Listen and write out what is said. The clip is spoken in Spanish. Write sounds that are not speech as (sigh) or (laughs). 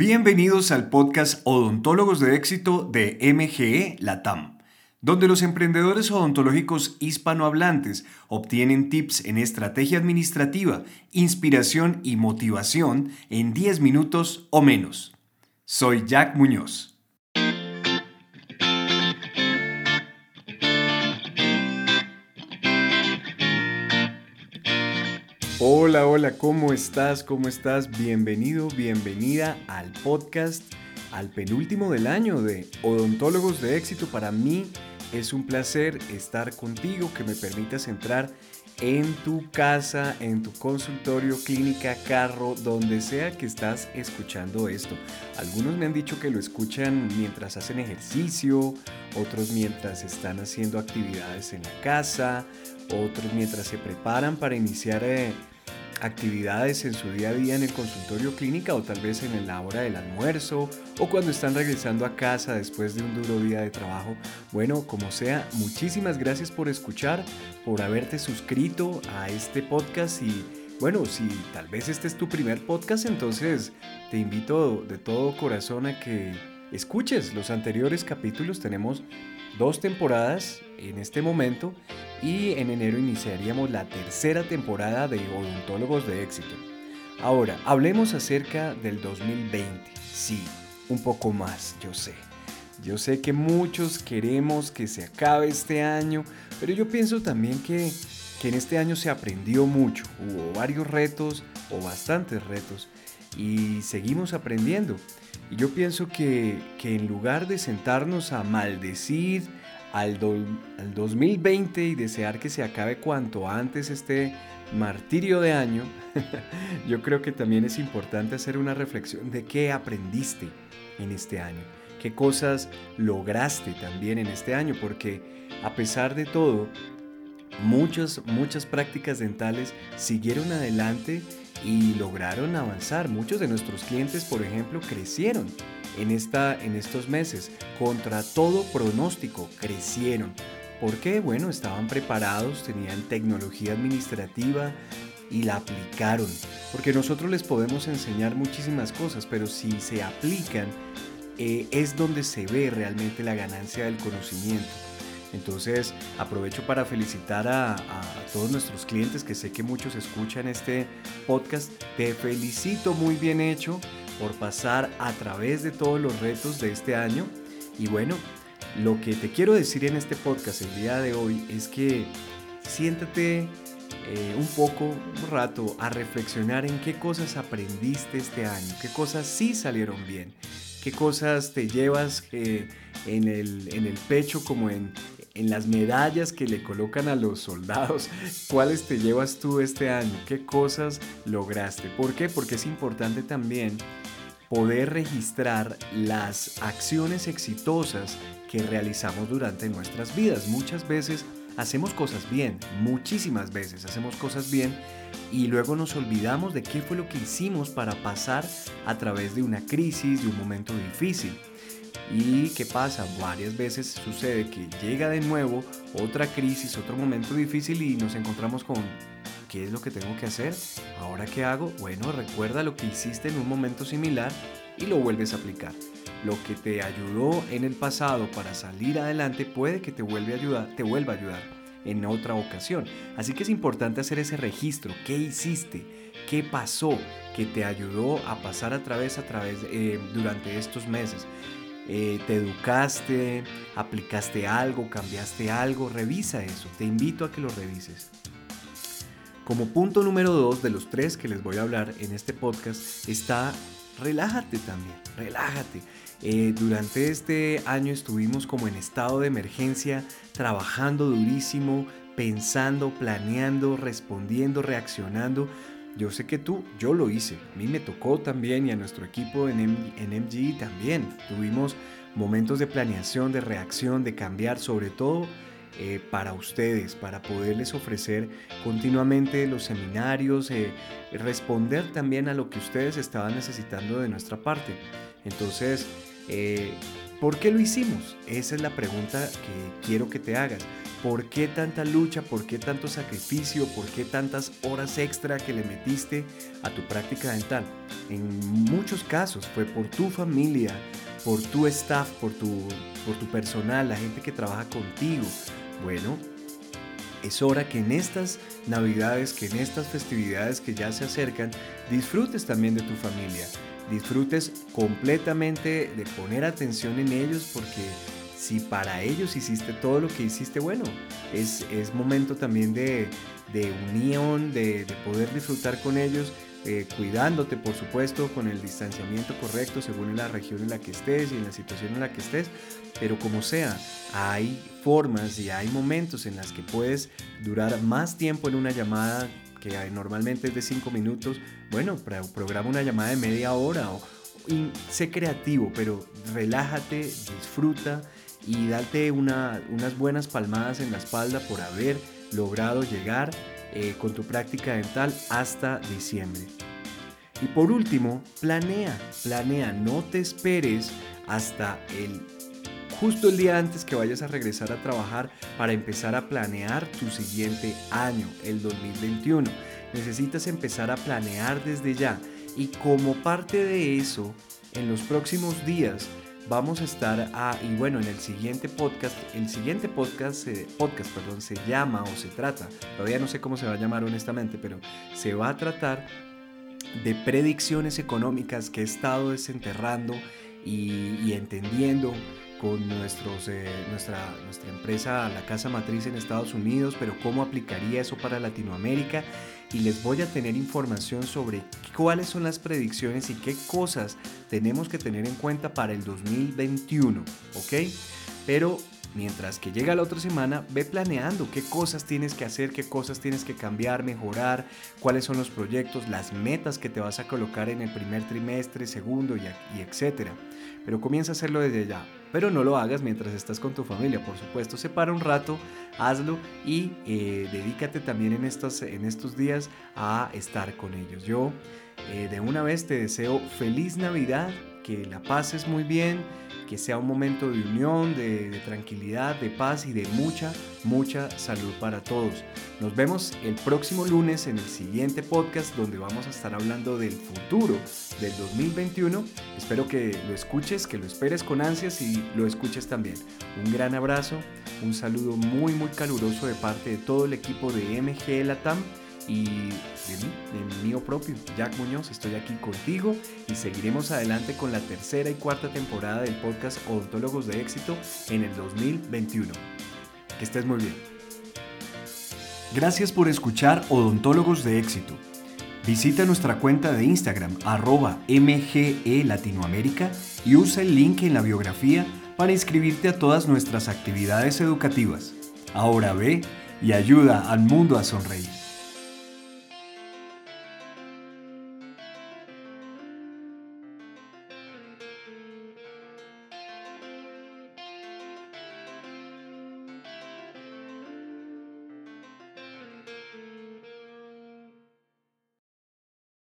Bienvenidos al podcast Odontólogos de Éxito de MGE Latam, donde los emprendedores odontológicos hispanohablantes obtienen tips en estrategia administrativa, inspiración y motivación en 10 minutos o menos. Soy Jack Muñoz. Hola, hola, ¿cómo estás? ¿Cómo estás? Bienvenido, bienvenida al podcast, al penúltimo del año de Odontólogos de Éxito. Para mí es un placer estar contigo, que me permitas entrar en tu casa, en tu consultorio, clínica, carro, donde sea que estás escuchando esto. Algunos me han dicho que lo escuchan mientras hacen ejercicio, otros mientras están haciendo actividades en la casa, otros mientras se preparan para iniciar eh, actividades en su día a día en el consultorio clínica o tal vez en la hora del almuerzo o cuando están regresando a casa después de un duro día de trabajo. Bueno, como sea, muchísimas gracias por escuchar, por haberte suscrito a este podcast y bueno, si tal vez este es tu primer podcast, entonces te invito de todo corazón a que escuches los anteriores capítulos. Tenemos dos temporadas en este momento y en enero iniciaríamos la tercera temporada de Odontólogos de Éxito. Ahora, hablemos acerca del 2020. Sí, un poco más, yo sé. Yo sé que muchos queremos que se acabe este año, pero yo pienso también que, que en este año se aprendió mucho. Hubo varios retos o bastantes retos y seguimos aprendiendo. Y yo pienso que, que en lugar de sentarnos a maldecir, al, 2020 y desear que se acabe cuanto antes este martirio de año, (laughs) yo creo que también es importante hacer una reflexión de qué aprendiste en este año, qué cosas lograste también en este año, porque a pesar de todo, muchas, muchas prácticas dentales siguieron adelante y lograron avanzar. Muchos de nuestros clientes, por ejemplo, crecieron en, esta, en estos meses. Contra todo pronóstico, crecieron. ¿Por qué? Bueno, estaban preparados, tenían tecnología administrativa y la aplicaron. Porque nosotros les podemos enseñar muchísimas cosas, pero si se aplican, eh, es donde se ve realmente la ganancia del conocimiento. Entonces aprovecho para felicitar a, todos nuestros clientes que sé que muchos escuchan este podcast. Te felicito muy bien hecho por pasar a través de todos los retos de este año. Y bueno, lo que te quiero decir en este podcast el día de hoy es que siéntate eh, un poco, un rato, a reflexionar en qué cosas aprendiste este año, qué cosas sí salieron bien, qué cosas te llevas eh, en, el, en el pecho como en, en las medallas que le colocan a los soldados, ¿cuáles te llevas tú este año? ¿Qué cosas lograste? ¿Por qué? Porque es importante también poder registrar las acciones exitosas que realizamos durante nuestras vidas. Muchas veces hacemos cosas bien, muchísimas veces hacemos cosas bien y luego nos olvidamos de qué fue lo que hicimos para pasar a través de una crisis, de un momento difícil. ¿Y qué pasa? Varias veces sucede que llega de nuevo otra crisis, otro momento difícil y nos encontramos con ¿qué es lo que tengo que hacer? ¿Ahora qué hago? Bueno, recuerda lo que hiciste en un momento similar y lo vuelves a aplicar. Lo que te ayudó en el pasado para salir adelante puede que te, vuelva a ayudar, te vuelva a ayudar en otra ocasión. Así que es importante hacer ese registro. ¿Qué hiciste? ¿Qué pasó que te ayudó a pasar a través a través eh, durante estos meses? Eh, te educaste, aplicaste algo, cambiaste algo, revisa eso, te invito a que lo revises. Como punto número dos de los tres que les voy a hablar en este podcast está relájate también, relájate. Eh, durante este año estuvimos como en estado de emergencia, trabajando durísimo, pensando, planeando, respondiendo, reaccionando yo sé que tú, yo lo hice, a mí me tocó también y a nuestro equipo en, MG también. Tuvimos momentos de planeación, de reacción, de cambiar, sobre todo eh, para ustedes, para poderles ofrecer continuamente los seminarios, eh, responder también a lo que ustedes estaban necesitando de nuestra parte. Entonces, eh, ¿por qué lo hicimos? Esa es la pregunta que quiero que te hagas. ¿Por qué tanta lucha? ¿Por qué tanto sacrificio? ¿Por qué tantas horas extra que le metiste a tu práctica dental? En muchos casos fue por tu familia, por tu staff, por tu, por tu personal, la gente que trabaja contigo. Bueno, es hora que en estas navidades, que en estas festividades que ya se acercan, disfrutes también de tu familia. Disfrutes completamente de poner atención en ellos porque si para ellos hiciste todo lo que hiciste, bueno, es, es momento también de, unión, de, de poder disfrutar con ellos eh, cuidándote, por supuesto, con el distanciamiento correcto según la región en la que estés y en la situación en la que estés. Pero como sea, hay formas y hay momentos en las que puedes durar más tiempo en una llamada que normalmente es de 5 minutos. Bueno, programa una llamada de media hora o, sé creativo, pero relájate, disfruta y date unas buenas palmadas en la espalda por haber logrado llegar eh, con tu práctica dental hasta diciembre. Y por último, planea, planea, no te esperes hasta el justo el día antes que vayas a regresar a trabajar para empezar a planear tu siguiente año, el 2021. Necesitas empezar a planear desde ya y como parte de eso, en los próximos días vamos a estar a, y bueno, en el siguiente podcast, el siguiente podcast, podcast, perdón, se llama o se trata, todavía no sé cómo se va a llamar honestamente, pero se va a tratar de predicciones económicas que he estado desenterrando y, entendiendo con nuestros, eh, nuestra, nuestra empresa, la casa matriz en Estados Unidos, pero cómo aplicaría eso para Latinoamérica. Y les voy a tener información sobre cuáles son las predicciones y qué cosas tenemos que tener en cuenta para el 2021, ¿ok? Pero mientras que llega la otra semana, ve planeando qué cosas tienes que hacer, qué cosas tienes que cambiar, mejorar, cuáles son los proyectos, las metas que te vas a colocar en el primer trimestre, segundo y, etcétera. Pero comienza a hacerlo desde ya. Pero no lo hagas mientras estás con tu familia, por supuesto. Separa un rato, hazlo y eh, dedícate también en estos, en estos días a estar con ellos. Yo eh, de una vez te deseo feliz Navidad, que la pases muy bien que sea un momento de unión, de, tranquilidad, de paz y de mucha, mucha salud para todos. Nos vemos el próximo lunes en el siguiente podcast donde vamos a estar hablando del futuro del 2021. Espero que lo escuches, que lo esperes con ansias y lo escuches también. Un gran abrazo, un saludo muy, muy caluroso de parte de todo el equipo de MG Latam y de mí, de mío propio, Jack Muñoz. Estoy aquí contigo y seguiremos adelante con la tercera y cuarta temporada del podcast Odontólogos de Éxito en el 2021. Que estés muy bien. Gracias por escuchar Odontólogos de Éxito. Visita nuestra cuenta de Instagram arroba MGE Latinoamérica y usa el link en la biografía para inscribirte a todas nuestras actividades educativas. Ahora ve y ayuda al mundo a sonreír.